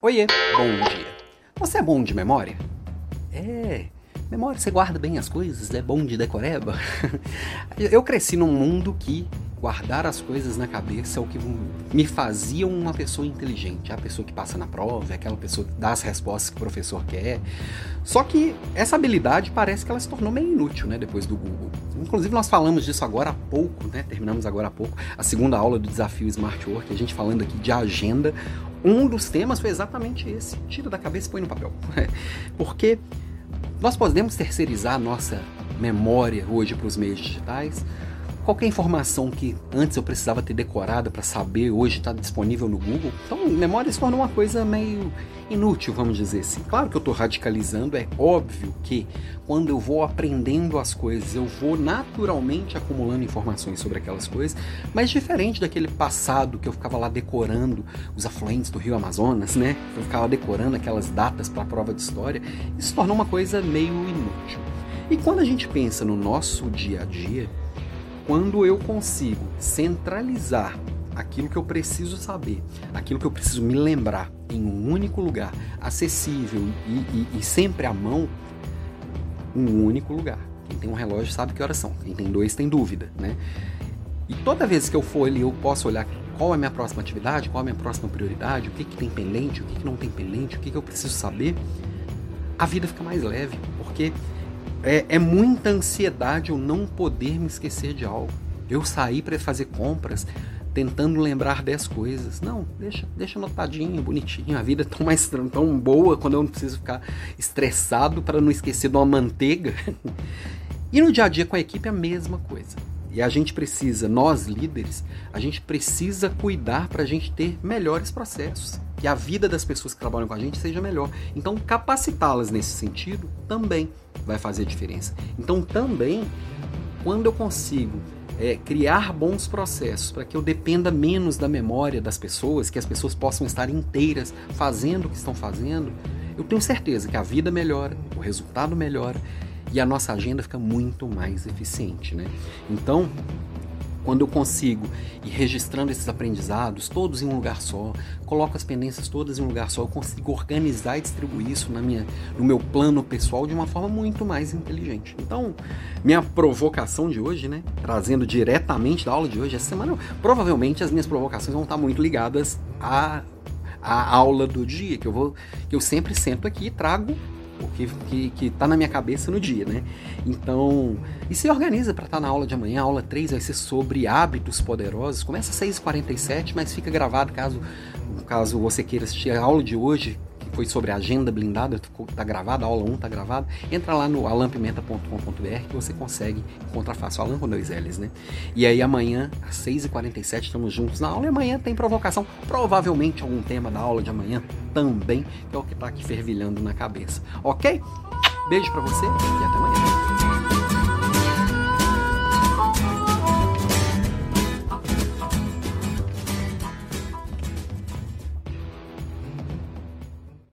Oiê, bom dia. Você é bom de memória? É, memória, você guarda bem as coisas, é bom de decoreba? Eu cresci num mundo que guardar as coisas na cabeça é o que me fazia uma pessoa inteligente, a pessoa que passa na prova, é aquela pessoa que dá as respostas que o professor quer. Só que essa habilidade parece que ela se tornou meio inútil, né, depois do Google. Inclusive nós falamos disso agora há pouco, né? Terminamos agora há pouco a segunda aula do desafio Smart Work, a gente falando aqui de agenda. Um dos temas foi exatamente esse: tira da cabeça e põe no papel. Porque nós podemos terceirizar a nossa memória hoje para os meios digitais, qualquer informação que antes eu precisava ter decorada para saber, hoje está disponível no Google. Então, memória se tornou uma coisa meio inútil, vamos dizer assim. Claro que eu estou radicalizando, é óbvio que quando eu vou aprendendo as coisas, eu vou naturalmente acumulando informações sobre aquelas coisas, mas diferente daquele passado que eu ficava lá decorando os afluentes do Rio Amazonas, né? Eu ficava decorando aquelas datas para a prova de história, isso tornou uma coisa meio inútil. E quando a gente pensa no nosso dia a dia, quando eu consigo centralizar aquilo que eu preciso saber, aquilo que eu preciso me lembrar em um único lugar, acessível e, e, e sempre à mão, um único lugar. Quem tem um relógio sabe que horas são, quem tem dois tem dúvida, né? E toda vez que eu for ali, eu posso olhar qual é a minha próxima atividade, qual é a minha próxima prioridade, o que, que tem pendente, o que, que não tem pendente, o que, que eu preciso saber, a vida fica mais leve, porque é, é muita ansiedade eu não poder me esquecer de algo. Eu sair para fazer compras tentando lembrar 10 coisas. Não, deixa, deixa anotadinho, bonitinho. A vida é tão mais tão boa quando eu não preciso ficar estressado para não esquecer de uma manteiga. e no dia a dia com a equipe é a mesma coisa. E a gente precisa, nós líderes, a gente precisa cuidar para a gente ter melhores processos. Que a vida das pessoas que trabalham com a gente seja melhor. Então, capacitá-las nesse sentido também vai fazer diferença. Então, também, quando eu consigo é, criar bons processos para que eu dependa menos da memória das pessoas, que as pessoas possam estar inteiras fazendo o que estão fazendo, eu tenho certeza que a vida melhora, o resultado melhora e a nossa agenda fica muito mais eficiente, né? Então, quando eu consigo ir registrando esses aprendizados todos em um lugar só, coloco as pendências todas em um lugar só, eu consigo organizar e distribuir isso na minha, no meu plano pessoal de uma forma muito mais inteligente. Então, minha provocação de hoje, né, trazendo diretamente da aula de hoje, essa semana, provavelmente as minhas provocações vão estar muito ligadas à, à aula do dia, que eu vou, que eu sempre sento aqui e trago o que, que, que tá na minha cabeça no dia, né? Então, e se organiza para estar tá na aula de amanhã. A aula 3 vai ser sobre hábitos poderosos. Começa às 6h47, mas fica gravado caso, caso você queira assistir a aula de hoje, foi sobre agenda blindada, tá gravada, a aula 1 tá gravada. Entra lá no alampimenta.com.br que você consegue encontrar fácil, Alan com dois L's, né? E aí amanhã, às 6h47, estamos juntos na aula e amanhã tem provocação, provavelmente algum tema da aula de amanhã também, que é o que tá aqui fervilhando na cabeça, ok? Beijo para você e até amanhã.